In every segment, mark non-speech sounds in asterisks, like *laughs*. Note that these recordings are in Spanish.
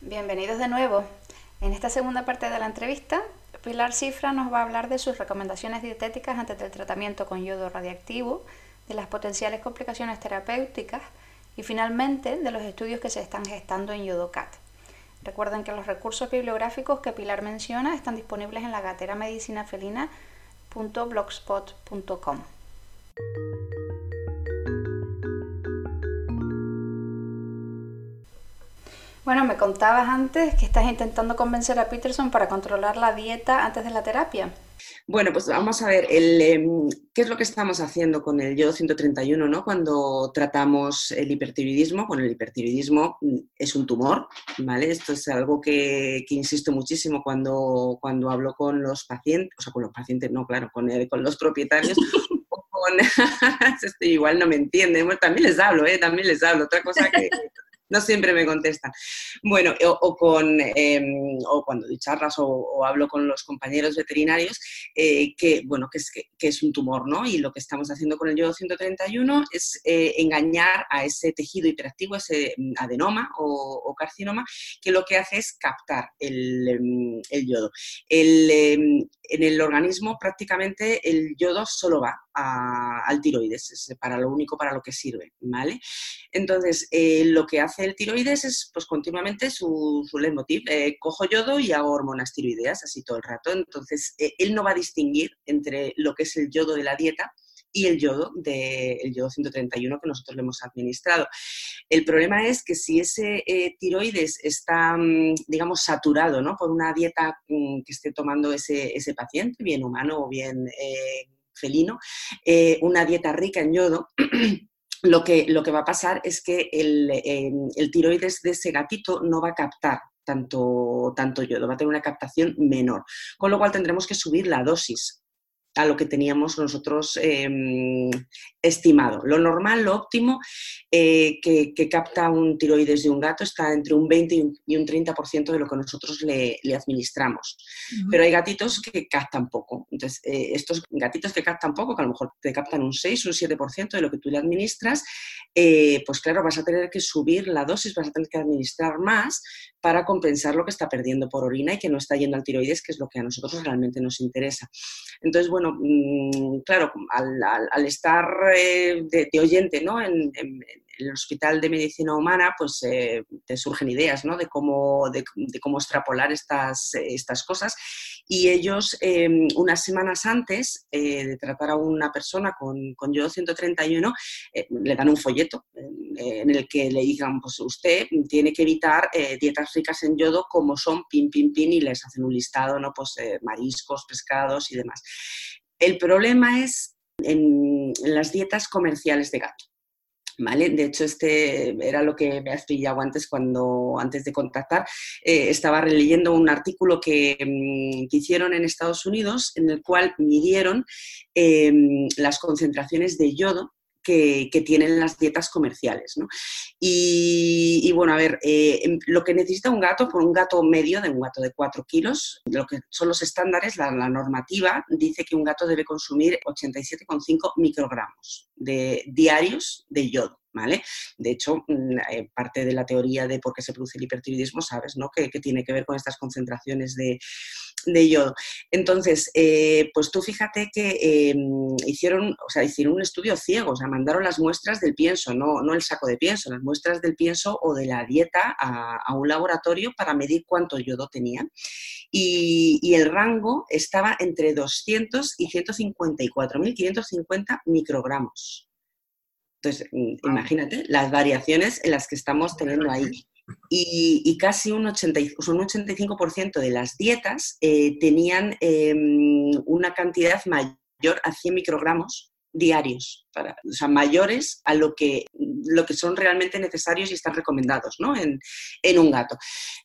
Bienvenidos de nuevo. En esta segunda parte de la entrevista, Pilar Cifra nos va a hablar de sus recomendaciones dietéticas antes del tratamiento con yodo radiactivo, de las potenciales complicaciones terapéuticas y finalmente de los estudios que se están gestando en YodoCat. Recuerden que los recursos bibliográficos que Pilar menciona están disponibles en la gatera medicinafelina.blogspot.com. Bueno, me contabas antes que estás intentando convencer a Peterson para controlar la dieta antes de la terapia. Bueno, pues vamos a ver, em, ¿qué es lo que estamos haciendo con el yodo 131, ¿no? Cuando tratamos el hipertiroidismo, bueno, el hipertiroidismo mm, es un tumor, ¿vale? Esto es algo que, insisto muchísimo cuando, cuando hablo con los pacientes, o sea, con los pacientes, no, claro, con, con los propietarios, *laughs* con, *laughs* este, igual no me entienden, también les hablo, ¿eh? También les hablo, otra cosa que no siempre me contestan. Bueno, o, con, em, o cuando doy charlas o, hablo con los compañeros veterinarios, eh, que, bueno, que es, que, es un tumor, ¿no? Y lo que estamos haciendo con el yodo 131 es eh, engañar a ese tejido hiperactivo, ese mm, adenoma o, carcinoma, que lo que hace es captar el, em, el yodo. El, em, en el organismo prácticamente el yodo solo va al tiroides, es para lo único para lo que sirve, ¿vale? Entonces, eh, lo que hace el tiroides es pues continuamente su, su leitmotiv, eh, cojo yodo y hago hormonas tiroideas, así todo el rato. Entonces, eh, él no va a distinguir entre lo que es el yodo de la dieta y el yodo el yodo 131 que nosotros le hemos administrado. El problema es que si ese tiroides está, mm, digamos, saturado ¿no? por una dieta mm, que esté tomando ese, ese, paciente, bien humano o bien felino, eh, una dieta rica en yodo, *clears throat* lo que, lo que va a pasar es que el, em, el, tiroides de ese gatito no va a captar tanto, tanto yodo, va a tener una captación menor, con lo cual tendremos que subir la dosis a lo que teníamos nosotros em, estimado. Lo normal, lo óptimo eh, que, capta un tiroides de un gato está entre un 20 y un 30% de lo que nosotros le, administramos. Pero hay gatitos que captan poco. Entonces, eh, estos gatitos que captan poco, que a lo mejor te captan un 6, un 7% de lo que tú le administras, eh, pues claro, vas a tener que subir la dosis, vas a tener que administrar más para compensar lo que está perdiendo por orina y que no está yendo al tiroides, que es lo que a nosotros realmente nos interesa. Entonces, bueno, Mm, claro, al, estar eh, de, oyente ¿no? en, el Hospital de Medicina Humana, pues eh, te surgen ideas ¿no? de, cómo, de, cómo extrapolar estas, estas cosas. Y ellos, em, unas semanas antes eh, de tratar a una persona con, con yodo 131, le dan un folleto en el que le digan, pues usted tiene que evitar dietas ricas en yodo como son pin, pin, pin, y les hacen un listado, ¿no? Pues mariscos, pescados y demás. El problema es en, las dietas comerciales de gato. ¿Vale? De hecho, este era lo que me has pillado antes cuando, antes de contactar. Eh, estaba releyendo un artículo que, mm, hicieron en Estados Unidos en el cual midieron em, las concentraciones de yodo que, tienen las dietas comerciales. ¿no? Y, bueno, a ver, eh, em, lo que necesita un gato, por un gato medio, de un gato de 4 kilos, lo que son los estándares, la, normativa dice que un gato debe consumir 87,5 microgramos de, diarios de yodo. ¿Vale? De hecho, mm, eh, parte de la teoría de por qué se produce el hipertiroidismo, sabes, ¿no? Que, tiene que ver con estas concentraciones de, de yodo. Entonces, eh, pues tú fíjate que em, hicieron, o sea, hicieron un estudio ciego, o sea, mandaron las muestras del pienso, no, no el saco de pienso, las muestras del pienso o de la dieta a, un laboratorio para medir cuánto yodo tenían. Y, y el rango estaba entre 200 y 154.550 microgramos. Entonces, imagínate las variaciones en las que estamos teniendo ahí y, casi un, 80, un 85% de las dietas eh, tenían em, una cantidad mayor a 100 microgramos diarios, para, o sea, mayores a lo que, lo que son realmente necesarios y están recomendados ¿no? en, en un gato.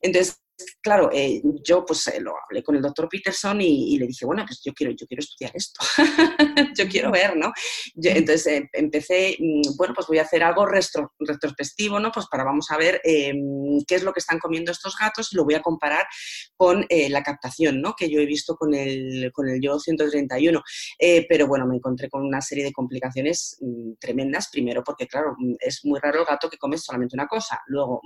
Entonces, claro, eh, yo pues eh, lo hablé con el doctor Peterson y, le dije, bueno, pues yo quiero, yo quiero estudiar esto, *laughs* yo quiero ver, ¿no? entonces eh, empecé, mm, bueno, pues voy a hacer algo retrospectivo, ¿no? Pues para vamos a ver em, qué es lo que están comiendo estos gatos y lo voy a comparar con la captación, ¿no? Que yo he visto con el, con el Yo 131. pero bueno, me encontré con una serie de complicaciones mm, tremendas, primero porque, claro, mm, es muy raro el gato que come solamente una cosa. Luego,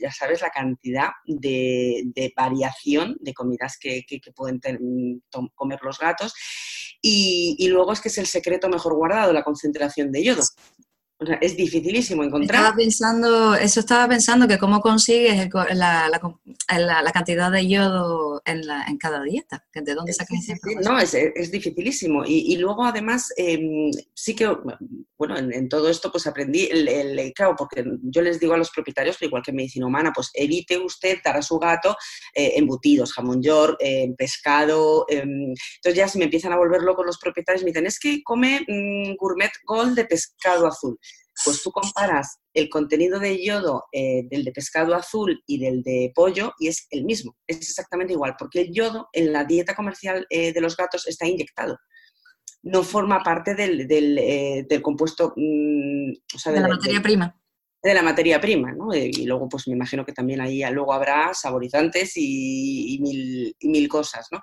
ya sabes la cantidad de de variación de comidas que, pueden comer los gatos. Y, luego es que es el secreto mejor guardado, la concentración de yodo. Es dificilísimo encontrar. Estaba pensando, eso estaba pensando que cómo consigues la, cantidad de yodo en, cada dieta, de dónde sacas esa No, es, es dificilísimo. Y, luego además em, sí que bueno, en, todo esto pues aprendí, el, el, claro, porque yo les digo a los propietarios, igual que en medicina humana, pues evite usted dar a su gato eh, embutidos, jamón york, eh, pescado. Em, entonces ya se me empiezan a volver locos los propietarios, me dicen, es que come mm, gourmet gold de pescado azul. Pues tú comparas el contenido de yodo eh, del de pescado azul y del de pollo y es el mismo, es exactamente igual, porque el yodo en la dieta comercial de los gatos está inyectado no forma parte del, del, eh, compuesto, mm, de, la materia prima. De la materia prima, ¿no? Eh, y luego, pues me imagino que también ahí luego habrá saborizantes y, mil, mil, cosas, ¿no?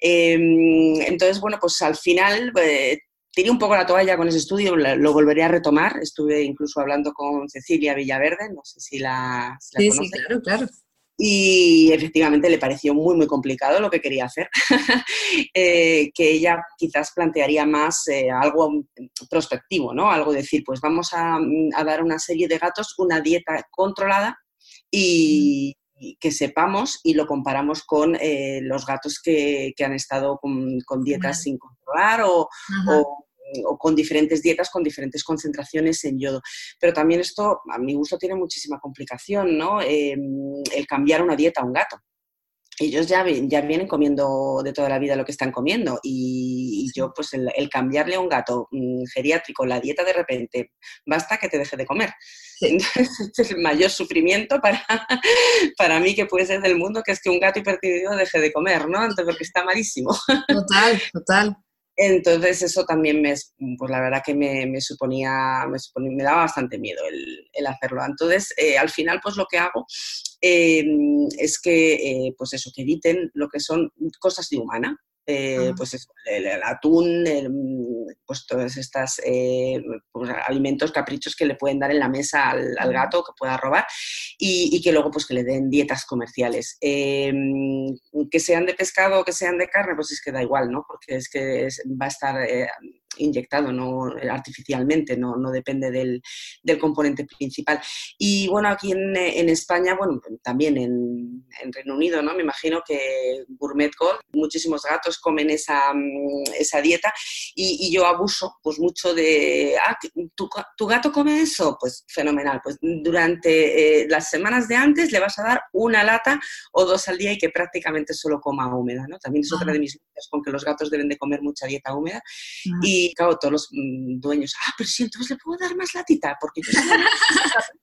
Em, entonces, bueno, pues al final eh, tiré un poco la toalla con ese estudio, lo volveré a retomar. Estuve incluso hablando con Cecilia Villaverde, no sé si la, sí, Sí, claro, claro y efectivamente le pareció muy, muy complicado lo que quería hacer, *laughs* eh, que ella quizás plantearía más eh, algo prospectivo, ¿no? Algo decir, pues vamos a, dar a una serie de gatos una dieta controlada y, que sepamos y lo comparamos con eh, los gatos que, han estado con, dietas sin controlar o, o con diferentes dietas, con diferentes concentraciones en yodo. Pero también esto, a mi gusto, tiene muchísima complicación, ¿no? Em, el cambiar una dieta a un gato. Ellos ya, ya vienen comiendo de toda la vida lo que están comiendo y, yo, pues el, cambiarle a un gato mm, geriátrico la dieta de repente, basta que te deje de comer. *laughs* este es el mayor sufrimiento para, *laughs* para mí que puede ser del mundo, que es que un gato hipertiroideo deje de comer, ¿no? Entonces, porque está malísimo. Total, total. Entonces eso también me, pues la verdad que me, suponía, me, daba bastante miedo el, hacerlo. Entonces, eh, al final, pues lo que hago em, es que, eh, pues eso, que eviten lo que son cosas de humana. Eh, pues el, atún, pues todos estos eh, pues, alimentos, caprichos que le pueden dar en la mesa al, gato que pueda robar y, que luego pues que le den dietas comerciales. Em, que sean de pescado o que sean de carne, pues es que da igual, ¿no? Porque es que va a estar eh, inyectado no artificialmente, no, no depende del, del, componente principal. Y bueno, aquí en, en España, bueno, también en, en, Reino Unido, ¿no? Me imagino que Gourmet Gold, muchísimos gatos comen esa, mm, esa dieta y, y, yo abuso pues mucho de, ah, ¿tu, ¿tu, gato come eso? Pues fenomenal, pues durante eh, las semanas de antes le vas a dar una lata o dos al día y que prácticamente solo coma húmeda, ¿no? También es otra de mis dudas con que los gatos deben de comer mucha dieta húmeda y y claro, todos los mm, dueños, ah, pero si entonces le puedo dar más latita, porque yo *laughs*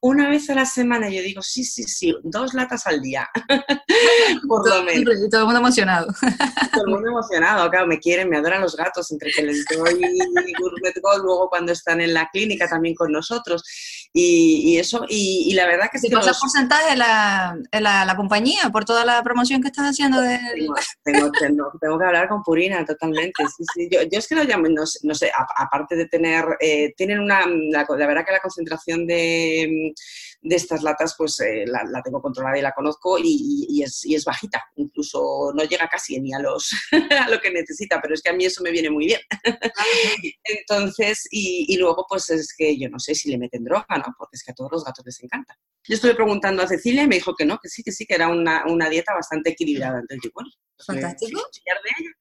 una vez a la semana, yo digo, sí, sí, sí, dos latas al día, *laughs* por lo menos. Y todo el mundo emocionado. todo el mundo emocionado, claro, me quieren, me adoran los gatos, entre que les doy gourmet gold, luego cuando están en la clínica también con nosotros, y, eso, y, la verdad que... ¿Y pasa porcentaje la, la, la, compañía por toda la promoción que estás haciendo? De... Tengo, tengo, tengo, que hablar con Purina, totalmente, sí, sí. Yo, yo es que no, no, sé, aparte de tener, eh, tienen una, la, verdad que la concentración de, de estas latas pues eh, la, tengo controlada y la conozco y, es, y, es, bajita, incluso no llega casi ni a, los, *laughs* a lo que necesita, pero es que a mí eso me viene muy bien. *laughs* Entonces, y, luego pues es que yo no sé si le meten droga, ¿no? Porque es que a todos los gatos les encanta. Yo estuve preguntando a Cecilia y me dijo que no, que sí, que sí, que era una, una dieta bastante equilibrada. Entonces yo, bueno, pues Fantástico. de ella.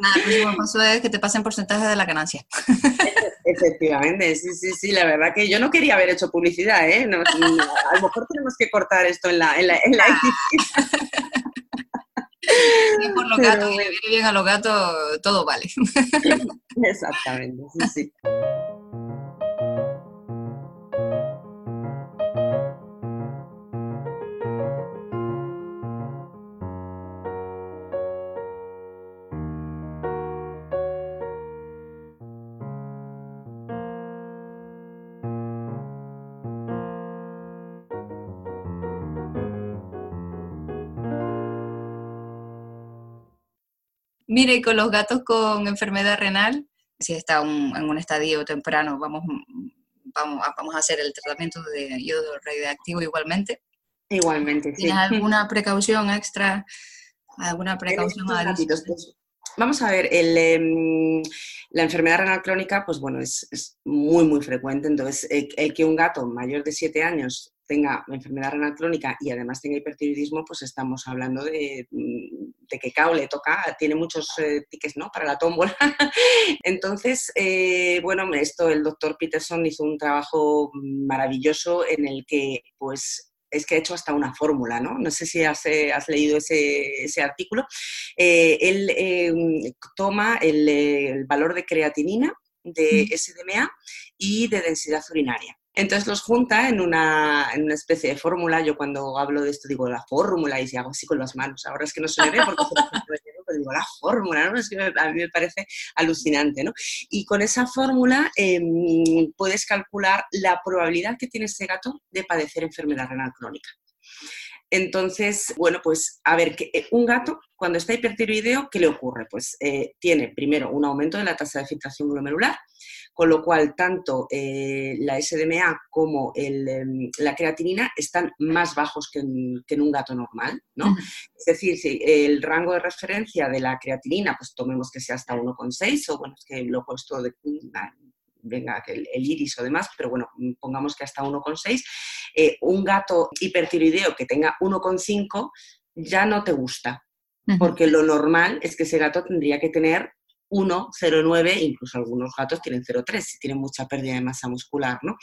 Nada, el próximo paso es que te pasen porcentaje de la ganancia. *laughs* Efectivamente, sí, sí, sí, la verdad que yo no quería haber hecho publicidad, ¿eh? a lo mejor tenemos que cortar esto en la, en la, en la *laughs* por los gatos, bien a los gatos, todo vale. Exactamente, sí, sí. Mire, con los gatos con enfermedad renal, si está en un estadio temprano, vamos, vamos, vamos a hacer el tratamiento de yodo radioactivo igualmente. Igualmente, sí. ¿Tienes *laughs* alguna precaución extra? ¿Alguna precaución pues, Vamos a ver, el, em, la enfermedad renal crónica, pues bueno, es, es muy, muy frecuente. Entonces, el, que un gato mayor de 7 años tenga enfermedad renal crónica y además tenga hipertiroidismo, pues estamos hablando de, mm, de que cao le toca, tiene muchos eh, tickets ¿no? para la tómbola. *laughs* Entonces, eh, bueno, esto el doctor Peterson hizo un trabajo maravilloso en el que pues es que ha hecho hasta una fórmula, ¿no? No sé si has, eh, leído ese, artículo. Eh, él em, toma el, valor de creatinina, de SDMA y de densidad urinaria. Entonces los junta en una, especie de fórmula. Yo cuando hablo de esto digo la fórmula y si hago así con las manos. Ahora es que no se ve porque pero digo la fórmula, ¿no? Es que a mí me parece alucinante, ¿no? Y con esa fórmula em, puedes calcular la probabilidad que tiene ese gato de padecer enfermedad renal crónica. Entonces, bueno, pues a ver, que eh, un gato cuando está hipertiroideo, ¿qué le ocurre? Pues eh, tiene primero un aumento de la tasa de filtración glomerular, con lo cual tanto eh, la SDMA como em, la creatinina están más bajos que en, un gato normal, ¿no? Es decir, si el rango de referencia de la creatinina, pues tomemos que sea hasta 1,6, o bueno, es que lo he puesto de, venga, el, iris o demás, pero bueno, pongamos que hasta 1,6, eh, un gato hipertiroideo que tenga 1,5 ya no te gusta, porque lo normal es que ese gato tendría que tener 1, 0,9, incluso algunos gatos tienen 0,3 si tienen mucha pérdida de masa muscular, ¿no?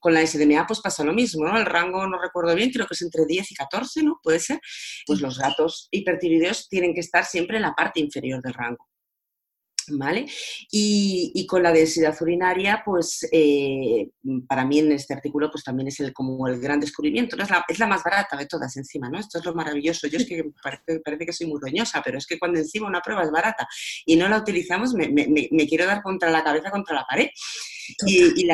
Con la SDMA pues pasa lo mismo, ¿no? El rango, no recuerdo bien, creo que es entre 10 y 14, ¿no? Puede ser. Pues los gatos hipertiroideos tienen que estar siempre en la parte inferior del rango. ¿Vale? Y, con la densidad urinaria, pues eh, para mí en este artículo pues también es el, como el gran descubrimiento, ¿no? es, la, más barata de todas encima, ¿no? Esto es lo maravilloso. Yo es que parece, parece, que soy muy roñosa, pero es que cuando encima una prueba es barata y no la utilizamos, me, me quiero dar contra la cabeza contra la pared. Y,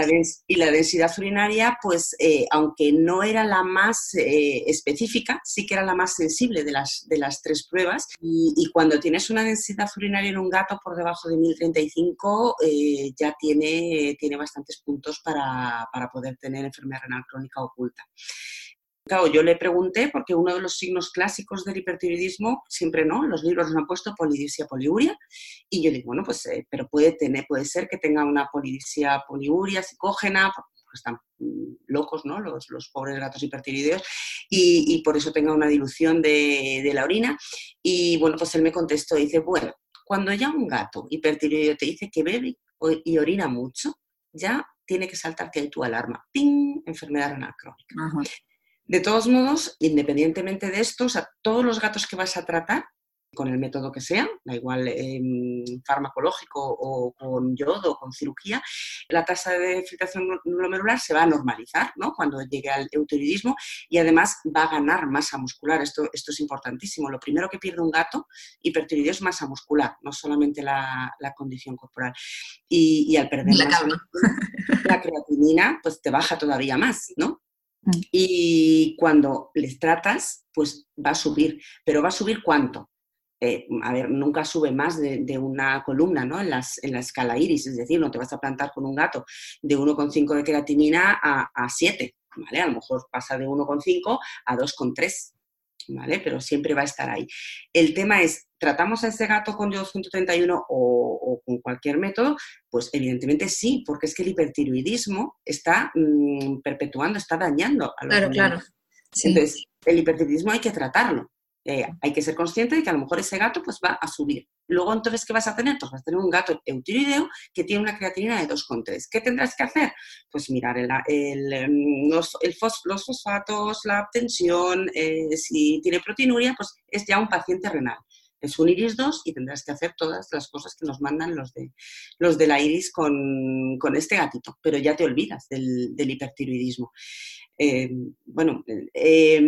la densidad urinaria, pues eh, aunque no era la más eh, específica, sí que era la más sensible de las, de tres pruebas. Y, cuando tienes una densidad urinaria en un gato por debajo de 1035, eh, ya tiene, tiene bastantes puntos para poder tener enfermedad renal crónica oculta. Claro, yo le pregunté porque uno de los signos clásicos del hipertiroidismo, siempre no, los libros nos han puesto polidipsia poliuria, y yo digo, bueno, pues, eh, pero puede, tener, puede ser que tenga una polidipsia poliuria psicógena, porque están mm, locos, ¿no? Los, los pobres gatos hipertiroideos, y, por eso tenga una dilución de, de la orina. Y bueno, pues él me contestó, dice, bueno, cuando ya un gato hipertiroideo te dice que bebe y orina mucho, ya tiene que saltarte ahí tu alarma. ¡Ping! Enfermedad renal crónica. De todos modos, independientemente de esto, a todos los gatos que vas a tratar, con el método que sea, da igual em, farmacológico o con yodo o con cirugía, la tasa de filtración glomerular se va a normalizar ¿no? cuando llegue al eutiridismo y además va a ganar masa muscular. Esto, esto es importantísimo. Lo primero que pierde un gato hipertiroideo es masa muscular, no solamente la, condición corporal. Y, al perder la masa la creatinina pues te baja todavía más, ¿no? Mm. Y cuando les tratas, pues va a subir. ¿Pero va a subir cuánto? Eh, a ver, nunca sube más de, una columna ¿no? en, las, en la escala iris, es decir, no te vas a plantar con un gato de 1,5 de creatinina a, a 7, ¿vale? A lo mejor pasa de 1,5 a 2,3. ¿Vale? Pero siempre va a estar ahí. El tema es, ¿tratamos a ese gato con yodo 131 o, con cualquier método? Pues evidentemente sí, porque es que el hipertiroidismo está mm, perpetuando, está dañando a los Claro, claro. Entonces, el hipertiroidismo hay que tratarlo. Eh, hay que ser consciente de que a lo mejor ese gato pues, va a subir. Luego, entonces, ¿qué vas a tener? Pues vas a tener un gato eutiroideo que tiene una creatinina de 2,3. ¿Qué tendrás que hacer? Pues mirar el, em, los, los, fosfatos, la tensión, eh, si tiene proteinuria, pues es ya un paciente renal. Es un iris 2 y tendrás que hacer todas las cosas que nos mandan los de, los de la iris con, con este gatito, pero ya te olvidas del, del hipertiroidismo. Eh, bueno, eh,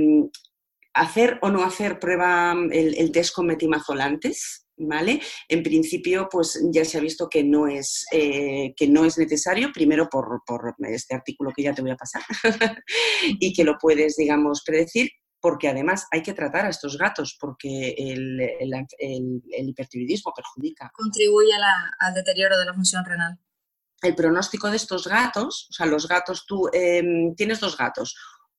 hacer o no hacer prueba el, test con metimazolantes, ¿vale? En principio, pues ya se ha visto que no es, eh, que no es necesario, primero por, este artículo que ya te voy a pasar, *laughs* y que lo puedes, digamos, predecir, porque además hay que tratar a estos gatos porque el, hipertiroidismo perjudica. Contribuye al deterioro de la función renal. El pronóstico de estos gatos, o sea, los gatos, tú em, tienes dos gatos,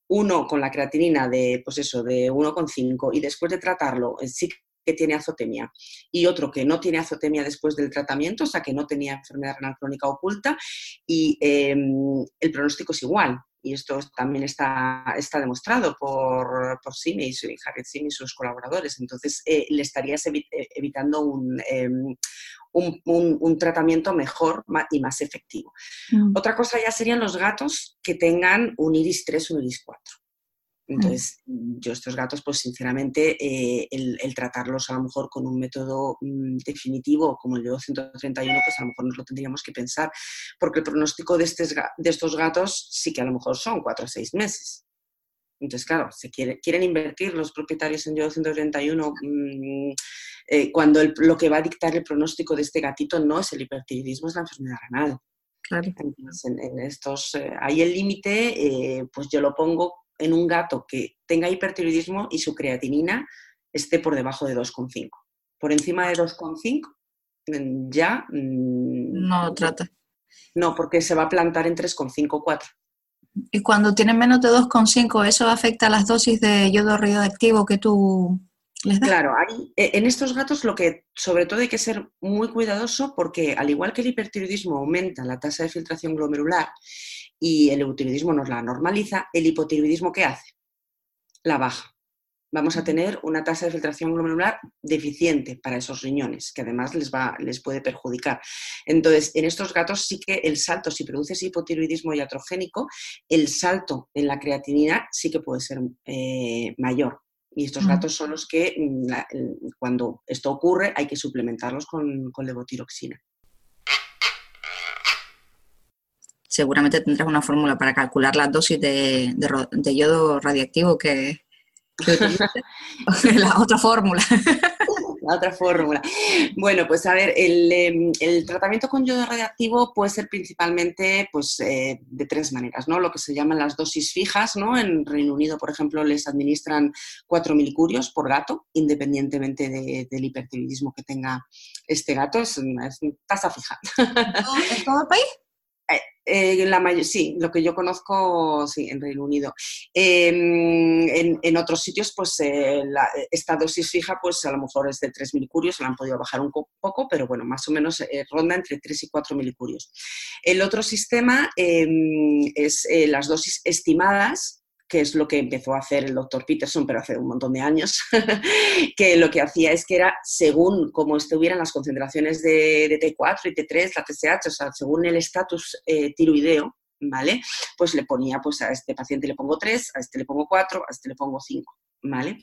uno con la creatinina de, pues eso, de 1,5 y después de tratarlo, eh, sí que tiene azotemia y otro que no tiene azotemia después del tratamiento, o sea, que no tenía enfermedad renal crónica oculta y em, el pronóstico es igual. Y esto también está, está demostrado por, por Simi y Harriet Simi y sus colaboradores. Entonces, eh, le estarías evitando em, un, un, tratamiento mejor y más efectivo. Mm. Otra cosa ya serían los gatos que tengan un iris 3, un iris 4. Entonces, yo estos gatos, pues sinceramente, eh, el, tratarlos a lo mejor con un método mm, definitivo como el de 131, pues a lo mejor nos lo tendríamos que pensar, porque el pronóstico de, de estos gatos sí que a lo mejor son cuatro o seis meses. Entonces, claro, se quiere, quieren invertir los propietarios en yo 131 mm, eh, cuando lo que va a dictar el pronóstico de este gatito no es el hipertiroidismo, es la enfermedad renal. Claro. en, estos, eh, ahí el límite, pues yo lo pongo en un gato que tenga hipertiroidismo y su creatinina esté por debajo de 2,5. Por encima de 2,5 mm, ya... Mm, no trata. No, porque se va a plantar en 3,5 4. Y cuando tiene menos de 2,5, ¿eso afecta a las dosis de yodo radioactivo que tú les das? Claro, e, en estos gatos lo que sobre todo hay que ser muy cuidadoso porque al igual que el hipertiroidismo aumenta la tasa de filtración glomerular y el eutiroidismo nos la normaliza, el hipotiroidismo ¿qué hace? La baja. Vamos a tener una tasa de filtración glomerular deficiente para esos riñones, que además les, va, les puede perjudicar. Entonces, en estos gatos sí que el salto, si produces hipotiroidismo iatrogénico, el salto en la creatinina sí que puede ser eh, mayor. Y estos gatos son los que, mm, cuando esto ocurre, hay que suplementarlos con, con levotiroxina. seguramente tendrás una fórmula para calcular la dosis de, yodo radiactivo que, *laughs* *laughs* la otra fórmula. *laughs* La otra fórmula. Bueno, pues a ver, el, em, tratamiento con yodo radiactivo puede ser principalmente pues, eh, de tres maneras, ¿no? Lo que se llaman las dosis fijas, ¿no? En Reino Unido, por ejemplo, les administran 4 milicurios por gato, independientemente del hipertiroidismo que tenga este gato, es, es tasa fija. ¿En todo el país? Eh, la sí, lo que yo conozco, en Reino Unido. Em, en, otros sitios, pues eh, esta dosis fija, pues a lo mejor es de 3 milicurios, se la han podido bajar un poco, pero bueno, más o menos eh, ronda entre 3 y 4 milicurios. El otro sistema em, es las dosis estimadas, que es lo que empezó a hacer el doctor Peterson, pero hace un montón de años, *laughs* que lo que hacía es que era según cómo estuvieran las concentraciones de, T4 y T3, la TSH, o sea, según el estatus eh, tiroideo, ¿vale? Pues le ponía, pues a este paciente le pongo 3, a este le pongo 4, a este le pongo 5. ¿Vale?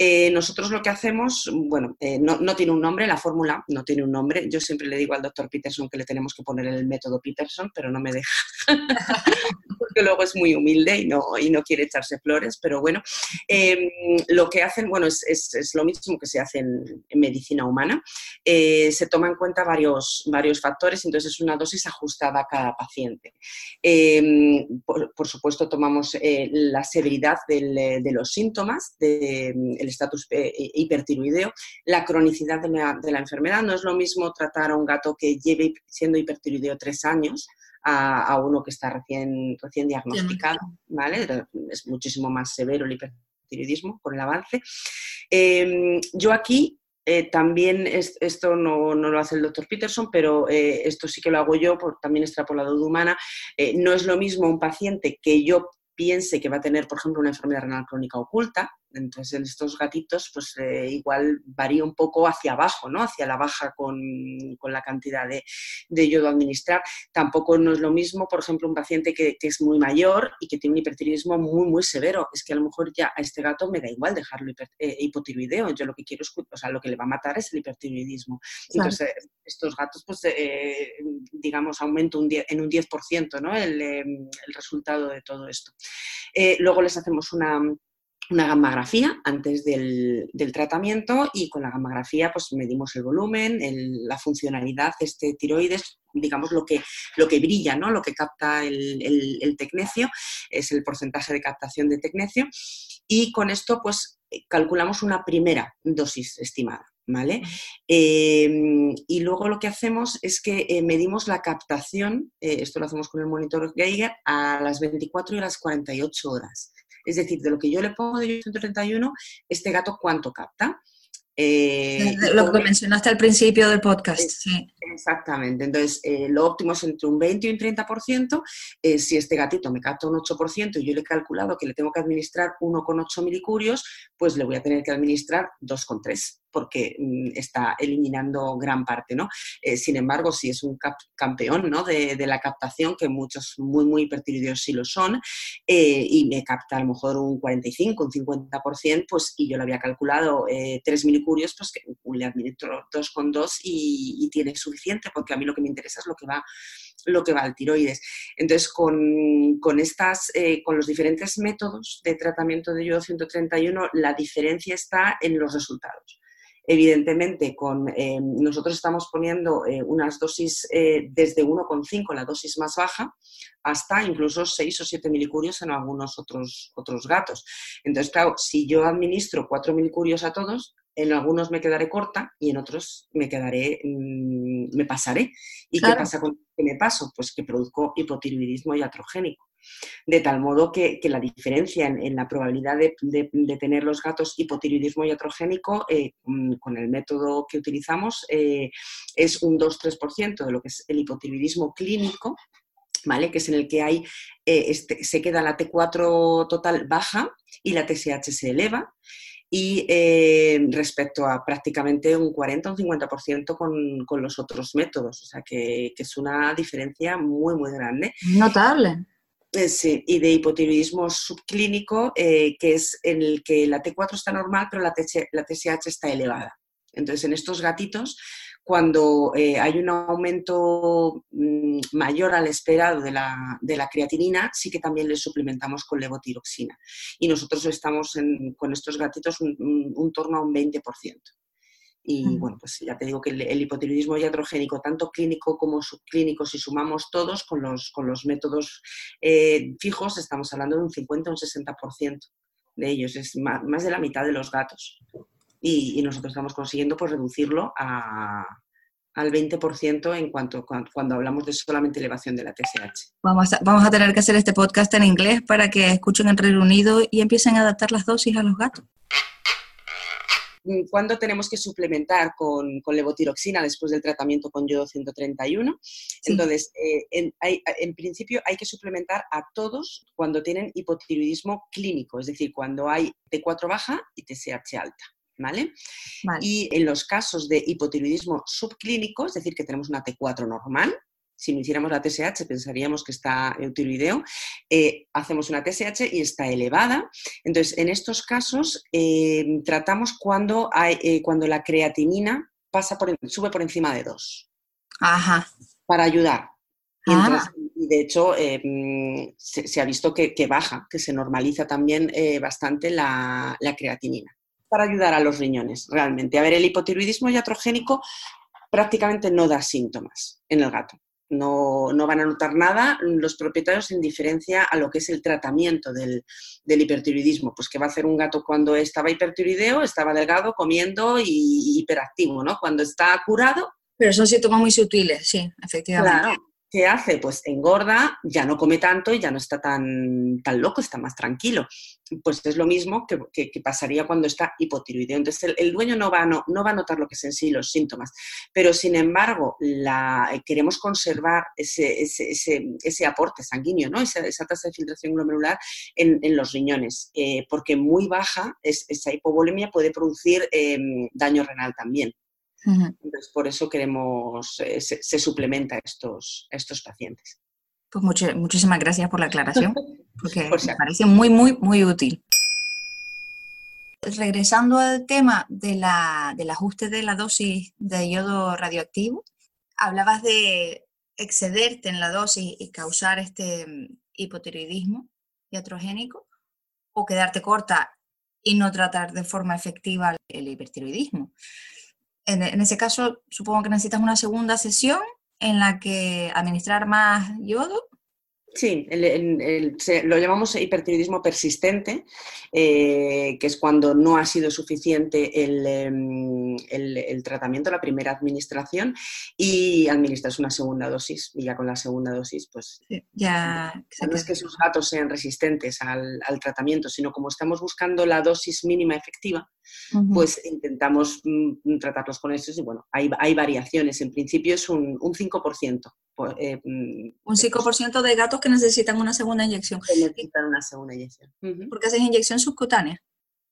Eh, nosotros lo que hacemos, bueno, eh, no, tiene un nombre, la fórmula no tiene un nombre. Yo siempre le digo al doctor Peterson que le tenemos que poner el método Peterson, pero no me deja, *laughs* porque luego es muy humilde y no, y no quiere echarse flores, pero bueno, em, lo que hacen, bueno, es, lo mismo que se hace en, medicina humana. Eh, se toma en cuenta varios, varios factores, entonces es una dosis ajustada a cada paciente. Em, por, supuesto, tomamos la severidad de los síntomas, del mm, estatus eh, hipertiroideo, la cronicidad de la, enfermedad. No es lo mismo tratar a un gato que lleve siendo hipertiroideo tres años a, uno que está recién, recién diagnosticado, ¿vale? Es muchísimo más severo el hipertiroidismo con el avance. Em, yo aquí eh, también esto no, lo hace el doctor Peterson, pero eh, esto sí que lo hago yo, por, también extrapolado de humana. no es lo mismo un paciente que yo piense que va a tener, por ejemplo, una enfermedad renal crónica oculta, entonces en estos gatitos pues eh, igual varía un poco hacia abajo, ¿no? Hacia la baja con, la cantidad de, yodo a administrar. Tampoco no es lo mismo, por ejemplo, un paciente que, es muy mayor y que tiene un hipertiroidismo muy, muy severo. Es que a lo mejor ya a este gato me da igual dejarlo eh, hipotiroideo. Yo lo que quiero es, o sea, lo que le va a matar es el hipertiroidismo. Entonces, estos gatos, pues, eh, digamos, aumenta un en un 10%, ¿no? El, el, resultado de todo esto. luego les hacemos una una gammagrafía antes del, tratamiento y con la gammagrafía pues medimos el volumen, la funcionalidad de este tiroides, digamos lo que, lo que brilla, ¿no? lo que capta el, el, tecnecio, es el porcentaje de captación de tecnecio y con esto pues calculamos una primera dosis estimada. ¿Vale? Em, y luego lo que hacemos es que eh, medimos la captación, eh, esto lo hacemos con el monitor Geiger, a las 24 y a las 48 horas. Es decir, de lo que yo le pongo de 131, este gato cuánto capta. Eh, lo que mencionaste al principio del podcast, sí. Exactamente. Entonces, eh, lo óptimo es entre un 20 y un 30%. Eh, si este gatito me capta un 8% y yo le he calculado que le tengo que administrar 1,8 milicurios, pues le voy a tener que administrar 2,3 porque mm, está eliminando gran parte, ¿no? Eh, sin embargo, si es un campeón ¿no? de, la captación, que muchos muy, muy hipertiroideos sí lo son, y me capta a lo mejor un 45, un 50%, pues, y yo le había calculado 3 milicurios, pues que le administro 2,2 y, y tiene suficiente porque a mí lo que me interesa es lo que va, lo que va al tiroides. Entonces, con, estas, eh, con los diferentes métodos de tratamiento de yodo 131, la diferencia está en los resultados. Evidentemente, con, eh, nosotros estamos poniendo eh, unas dosis desde 1,5, la dosis más baja, hasta incluso 6 o 7 milicurios en algunos otros, otros gatos. Entonces, claro, si yo administro 4 milicurios a todos, en algunos me quedaré corta y en otros me quedaré, mm, me pasaré. ¿Y qué pasa con que me paso? Pues que produzco hipotiroidismo iatrogénico. De tal modo que, la diferencia en, la probabilidad de, tener los gatos hipotiroidismo iatrogénico eh, mm, con el método que utilizamos eh, es un 2-3% de lo que es el hipotiroidismo clínico, ¿Vale? que es en el que hay, eh, este, se queda la T4 total baja y la TSH se eleva, y eh, respecto a prácticamente un 40 o un 50% con, con los otros métodos. O sea que, que, es una diferencia muy, muy grande. Notable. Sí, y de hipotiroidismo subclínico, eh, que es en el que la T4 está normal, pero la, la TSH está elevada. Entonces, en estos gatitos cuando eh, hay un aumento mm, mayor al esperado de la, creatinina, sí que también le suplementamos con levotiroxina. Y nosotros estamos con estos gatitos un, torno a un 20%. Y bueno, pues ya te digo que el, hipotiroidismo iatrogénico, tanto clínico como subclínico, si sumamos todos con los, con los métodos eh, fijos, estamos hablando de un 50 o un 60% de ellos, es más de la mitad de los gatos y, nosotros estamos consiguiendo pues, reducirlo a, al 20% en cuanto cuando, hablamos de solamente elevación de la TSH. Vamos a, vamos a tener que hacer este podcast en inglés para que escuchen en Reino Unido y empiecen a adaptar las dosis a los gatos. Mm, ¿Cuándo tenemos que suplementar con, con, levotiroxina después del tratamiento con yodo 131? Entonces, eh, en, en, principio hay que suplementar a todos cuando tienen hipotiroidismo clínico, es decir, cuando hay T4 baja y TSH alta. ¿vale? Y en los casos de hipotiroidismo subclínico, es decir, que tenemos una T4 normal, si no hiciéramos la TSH pensaríamos que está eutiroideo, eh, hacemos una TSH y está elevada. Entonces, en estos casos eh, tratamos cuando, hay, eh, cuando la creatinina pasa por, sube por encima de 2. Ajá. Para ayudar. Y, ah. de hecho, mm, se, ha visto que, baja, que se normaliza también bastante la creatinina para ayudar a los riñones, realmente. A ver, el hipotiroidismo iatrogénico prácticamente no da síntomas en el gato. No, van a notar nada los propietarios en diferencia a lo que es el tratamiento del, hipertiroidismo. Pues que va a hacer un gato cuando estaba hipertiroideo, estaba delgado, comiendo y hiperactivo, ¿no? Cuando está curado. Pero son síntomas muy sutiles, sí, efectivamente. Claro, ¿Qué hace? Pues engorda, ya no come tanto y ya no está tan, tan loco, está más tranquilo. Pues es lo mismo que, pasaría cuando está hipotiroideo. Entonces el, dueño no va, no, no va a notar lo que es en sí los síntomas, pero sin embargo la, queremos conservar ese, ese, aporte sanguíneo, ¿no? esa, tasa de filtración glomerular en, los riñones, eh, porque muy baja esa hipovolemia puede producir em, daño renal también. Entonces, por eso queremos, eh, se, suplementa a estos, estos pacientes. Pues muchísimas gracias por la aclaración, *laughs* porque me parece muy, muy, muy útil. Regresando al tema de la, del ajuste de la dosis de yodo radioactivo, hablabas de excederte en la dosis y causar este mm, hipotiroidismo iatrogénico o quedarte corta y no tratar de forma efectiva el hipertiroidismo. En, ese caso, supongo que necesitas una segunda sesión en la que administrar más yodo Sí, lo llamamos hipertiroidismo persistente, eh, que es cuando no ha sido suficiente em, el, tratamiento, la primera administración, y administras una segunda dosis. Y ya con la segunda dosis, pues ya no es que sus gatos sean resistentes al, tratamiento, sino como estamos buscando la dosis mínima efectiva, pues intentamos mm, tratarlos con eso. Y bueno, hay, hay, variaciones. En principio es un, un 5%. Pues, eh, mm, un 5% de gatos que necesitan una segunda inyección. necesitan una segunda inyección. ¿Por qué haces inyección subcutánea?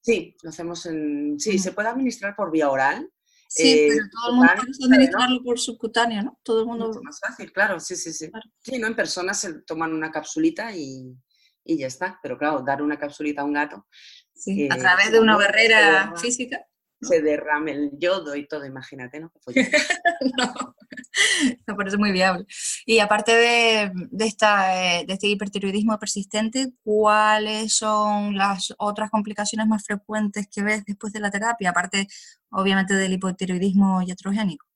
Sí, lo hacemos en... Sí, se puede administrar por vía oral. Sí, eh, pero todo el mundo puede administrarlo por subcutáneo, ¿no? Todo el mundo... Es más fácil, claro, sí, sí, sí. Sí, ¿no? En personas se toman una capsulita y, y, ya está. Pero claro, dar una capsulita a un gato... Sí, a través de una barrera física se derrame el yodo y todo, imagínate, ¿no? *laughs* no, *laughs* me parece muy viable. Y aparte de, esta, de este hipertiroidismo persistente, ¿cuáles son las otras complicaciones más frecuentes que ves después de la terapia? Aparte, obviamente, del hipotiroidismo iatrogénico.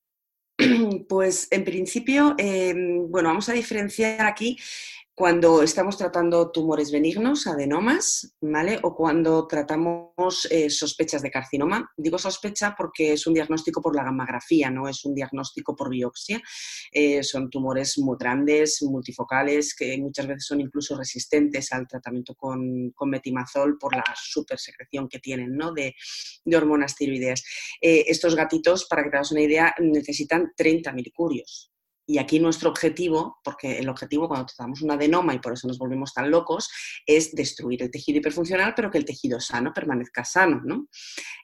*clears throat* Pues en principio, em, bueno, vamos a diferenciar aquí cuando estamos tratando tumores benignos, adenomas, ¿vale? O cuando tratamos eh, sospechas de carcinoma. Digo sospecha porque es un diagnóstico por la gammagrafía, no es un diagnóstico por biopsia. Eh, son tumores muy grandes, multifocales, que muchas veces son incluso resistentes al tratamiento con, metimazol por la supersecreción que tienen, ¿no? De, hormonas tiroideas. Eh, estos gatitos, para que te hagas una idea, necesitan 30 milicurios y aquí nuestro objetivo, porque el objetivo cuando tratamos un adenoma, y por eso nos volvemos tan locos, es destruir el tejido hiperfuncional, pero que el tejido sano permanezca sano. ¿no?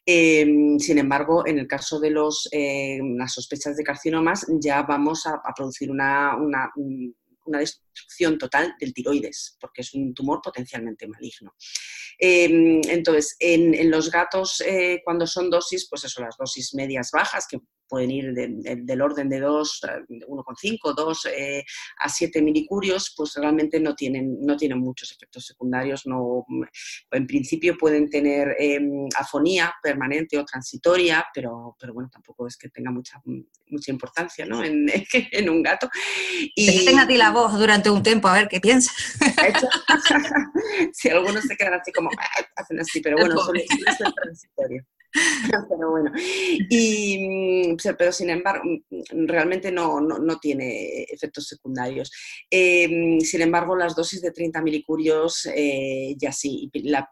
Em, sin embargo, en el caso de los, eh, las sospechas de carcinomas, ya vamos a, producir una, una, una total del tiroides, porque es un tumor potencialmente maligno. Em, entonces, en, los gatos, eh, cuando son dosis, pues eso, las dosis medias bajas, que pueden ir del orden de 2, 1,5, 2 a 7 milicurios, pues realmente no tienen, no tienen muchos efectos secundarios. No, en principio pueden tener em, afonía permanente o transitoria, pero, pero bueno, tampoco es que tenga mucha, mucha importancia ¿no? en, *laughs* en un gato. Y, tenga a ti la voz durante un tiempo, a ver qué piensas. si *laughs* algunos se quedan así como, ah", hacen así, pero bueno, son transitorios. *laughs* pero bueno, y, mm, pero sin embargo, mm, realmente no, no, tiene efectos secundarios. Em, sin embargo, las dosis de 30 milicurios eh, ya sí. El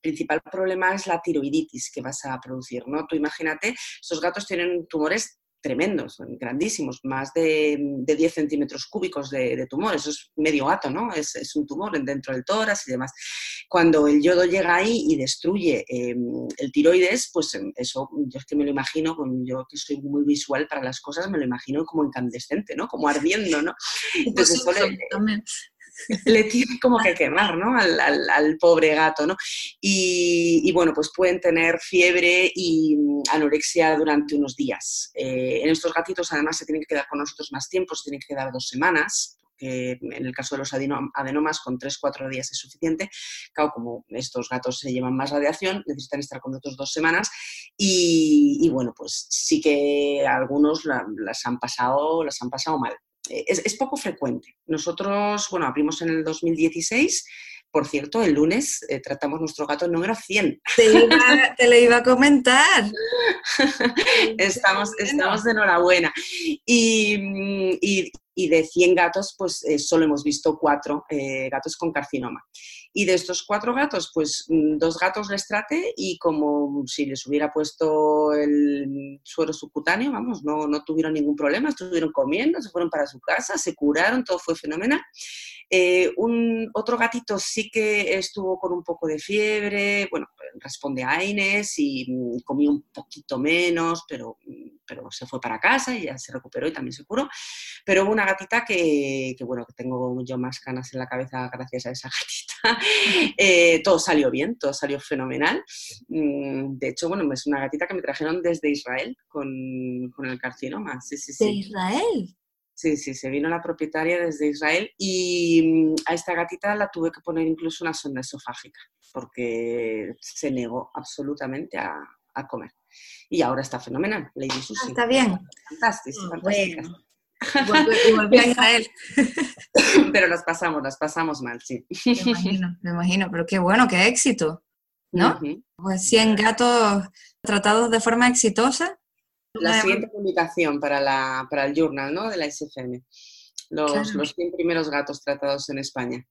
principal problema es la tiroiditis que vas a producir, ¿no? Tú imagínate, esos gatos tienen tumores tremendos, grandísimos, más de, 10 centímetros cúbicos de, tumor, eso es medio gato, ¿no? Es, un tumor dentro del tórax y demás. Cuando el yodo llega ahí y destruye em, el tiroides, pues em, eso, yo es que me lo imagino, yo que soy muy visual para las cosas, me lo imagino como incandescente, ¿no? Como ardiendo, ¿no? *laughs* Entonces, *laughs* le tiene como que quemar, ¿no? Al, pobre gato, ¿no? Y, bueno, pues pueden tener fiebre y mm, anorexia durante unos días. Eh, en estos gatitos además se tienen que quedar con nosotros más tiempo, se tienen que quedar dos semanas, porque en el caso de los adenomas con 3-4 días es suficiente. Claro, como estos gatos se llevan más radiación, necesitan estar con nosotros dos semanas y, bueno, pues sí que algunos las han pasado, las han pasado mal es, poco frecuente. Nosotros, bueno, abrimos en el 2016. Por cierto, el lunes eh, tratamos nuestro gato número 100. Te, lo iba a comentar. *laughs* estamos, estamos de enhorabuena. Y, de 100 gatos, pues eh, solo hemos visto cuatro eh, gatos con carcinoma. Y de estos cuatro gatos, pues mm, dos gatos les trate y como si les hubiera puesto el suero subcutáneo, vamos, no, no tuvieron ningún problema, estuvieron comiendo, se fueron para su casa, se curaron, todo fue fenomenal. Eh, un, otro gatito sí que estuvo con un poco de fiebre, bueno, responde a AINES y mm, comió un poquito menos, pero, mm, pero se fue para casa y ya se recuperó y también se curó. Pero hubo una gatita que, que, bueno, que tengo yo más canas en la cabeza gracias a esa *laughs* gatita. *laughs* Eh, todo salió bien, todo salió fenomenal. Mm, de hecho, bueno, es una gatita que me trajeron desde Israel con, con el carcinoma. Sí, sí, sí. ¿De Israel? Sí, sí, se vino la propietaria desde Israel y mm, a esta gatita la tuve que poner incluso una sonda esofágica porque se negó absolutamente a, comer. Y ahora está fenomenal, Lady ah, Susie. está bien. Fantástica, oh, fantástica. a Israel. *laughs* pero nos pasamos, nos pasamos mal, sí. Me imagino, me imagino, pero qué bueno, qué éxito, ¿no? Pues 100 gatos tratados de forma exitosa la siguiente publicación para, la, para el journal ¿no? de la SFM. Los, los 100 primeros gatos tratados en España.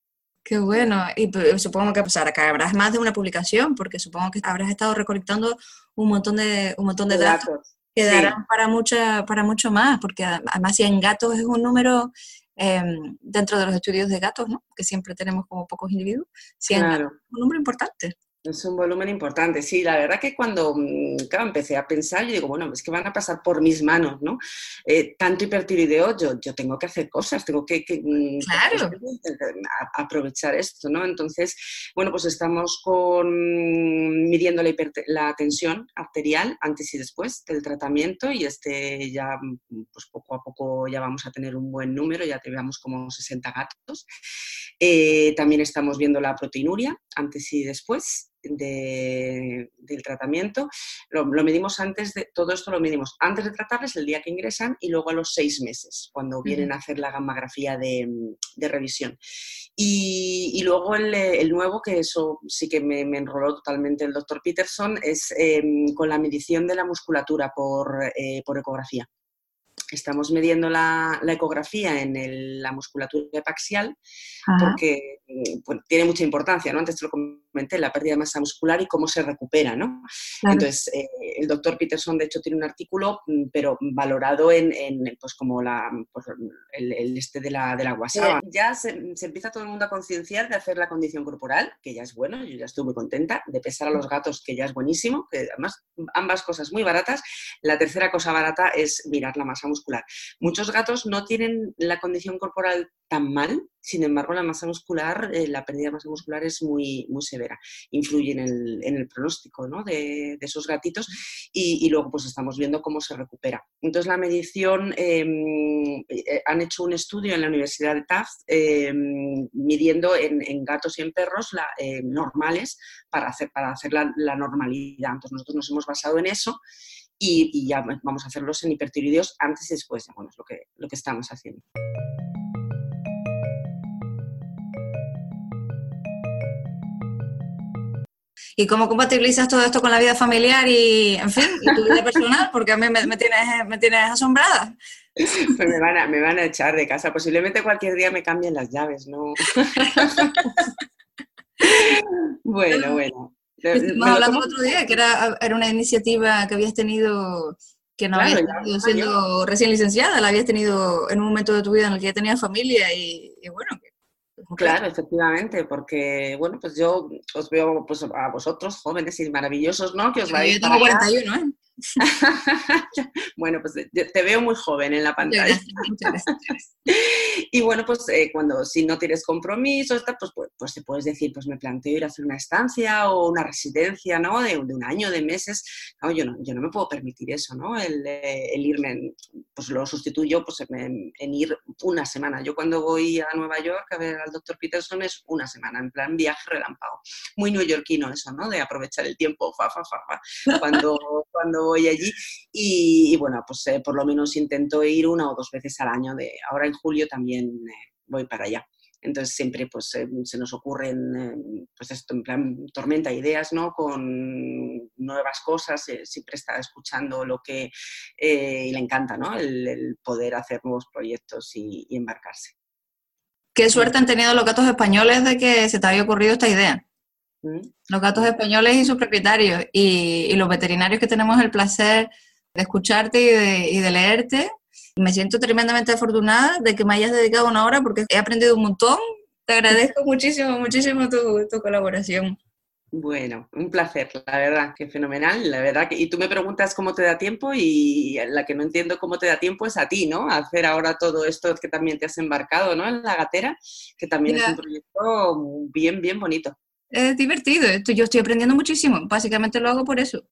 Qué bueno. Y pues, supongo que, pues, que habrás más de una publicación, porque supongo que habrás estado recolectando un montón de, un montón de, datos, que darán para, mucha, para mucho más, porque además 100 gatos es un número em, dentro de los estudios de gatos, ¿no? que siempre tenemos como pocos individuos. 100 gatos es un número importante. Es un volumen importante, sí. La verdad que cuando mm, empecé a pensar, yo digo, bueno, es que van a pasar por mis manos, ¿no? Eh, tanto hipertiroideo, yo, yo tengo que hacer cosas, tengo que, mm, *laughs* aprovechar esto, ¿no? Entonces, bueno, pues estamos con, midiendo la, la, tensión arterial antes y después del tratamiento y este ya, mm, pues poco a poco ya vamos a tener un buen número, ya tenemos como 60 gatos. Eh, también estamos viendo la proteinuria antes y después del tratamiento. Lo, medimos antes de, todo esto lo medimos antes de tratarles, el día que ingresan, y luego a los seis meses, cuando vienen a hacer la gammagrafía de, revisión. Y, luego el, nuevo, que eso sí que me, enroló totalmente el doctor Peterson, es em, con la medición de la musculatura por, eh, por ecografía estamos midiendo la, ecografía en la musculatura epaxial porque mm, tiene mucha importancia, ¿no? Antes te lo comenté, la pérdida de masa muscular y cómo se recupera, ¿no? Entonces, eh, el doctor Peterson, de hecho, tiene un artículo, mm, pero valorado en, pues como la, pues, el, este de la, de la guasaba. Ya se, empieza todo el mundo a concienciar de hacer la condición corporal, que ya es bueno, yo ya estoy muy contenta, de pesar a los gatos, que ya es buenísimo, que además ambas cosas muy baratas. La tercera cosa barata es mirar la masa muscular. Muchos gatos no tienen la condición corporal tan mal, sin embargo, la masa muscular, eh, la pérdida de masa muscular es muy, muy severa, influye en el, pronóstico de, esos gatitos y, luego pues estamos viendo cómo se recupera. Entonces, la medición, em, eh, han hecho un estudio en la Universidad de Tufts em, midiendo en, gatos y en perros eh, normales para hacer, para hacer la, normalidad. Entonces, nosotros nos hemos basado en eso y, y, ya vamos a hacerlos en hipertiroideos antes y después, bueno, es lo que, lo que estamos haciendo. ¿Y cómo compatibilizas todo esto con la vida familiar y, en fin, y tu vida personal? Porque a mí me, tienes, me tienes asombrada. Pues me van, a, me van a echar de casa. Posiblemente cualquier día me cambien las llaves, ¿no? *laughs* bueno, bueno. Estamos hablando otro día, que era, era, una iniciativa que habías tenido, que no habías tenido siendo recién licenciada, la habías tenido en un momento de tu vida en el que ya tenías familia y, y bueno, Claro, efectivamente, porque, bueno, pues yo os veo pues, a vosotros, jóvenes y maravillosos, ¿no? Que os vais Yo tengo 41, ¿eh? *laughs* bueno, pues te veo muy joven en la pantalla. *laughs* y bueno, pues eh, cuando si no tienes compromiso, pues, pues, pues, te puedes decir, pues me planteo ir a hacer una estancia o una residencia, ¿no? De, un año, de meses. yo, no, yo no me puedo permitir eso, ¿no? El, el irme, pues lo sustituyo pues, en, ir una semana. Yo cuando voy a Nueva York a ver al doctor Peterson es una semana, en plan viaje relámpago. Muy neoyorquino eso, ¿no? De aprovechar el tiempo, fa, fa, fa, fa. *laughs* Cuando, cuando voy allí y, bueno, pues eh, por lo menos intento ir una o dos veces al año. De, ahora en julio también eh, voy para allá. Entonces siempre pues eh, se nos ocurren, pues esto en plan tormenta ideas, ¿no? Con nuevas cosas, siempre está escuchando lo que y le encanta, ¿no? El, poder hacer nuevos proyectos y, embarcarse. Qué suerte han tenido los gatos españoles de que se te había ocurrido esta idea. Los gatos españoles y sus propietarios y, los veterinarios que tenemos el placer de escucharte y de, leerte. Me siento tremendamente afortunada de que me hayas dedicado una hora porque he aprendido un montón. Te agradezco *laughs* muchísimo, muchísimo tu, tu colaboración. Bueno, un placer, la verdad, que fenomenal, la verdad. Que, y tú me preguntas cómo te da tiempo y la que no entiendo cómo te da tiempo es a ti, ¿no? hacer ahora todo esto que también te has embarcado, ¿no? En la gatera, que también es un proyecto bien, bien bonito es divertido. Esto, yo estoy aprendiendo muchísimo. Básicamente lo hago por eso.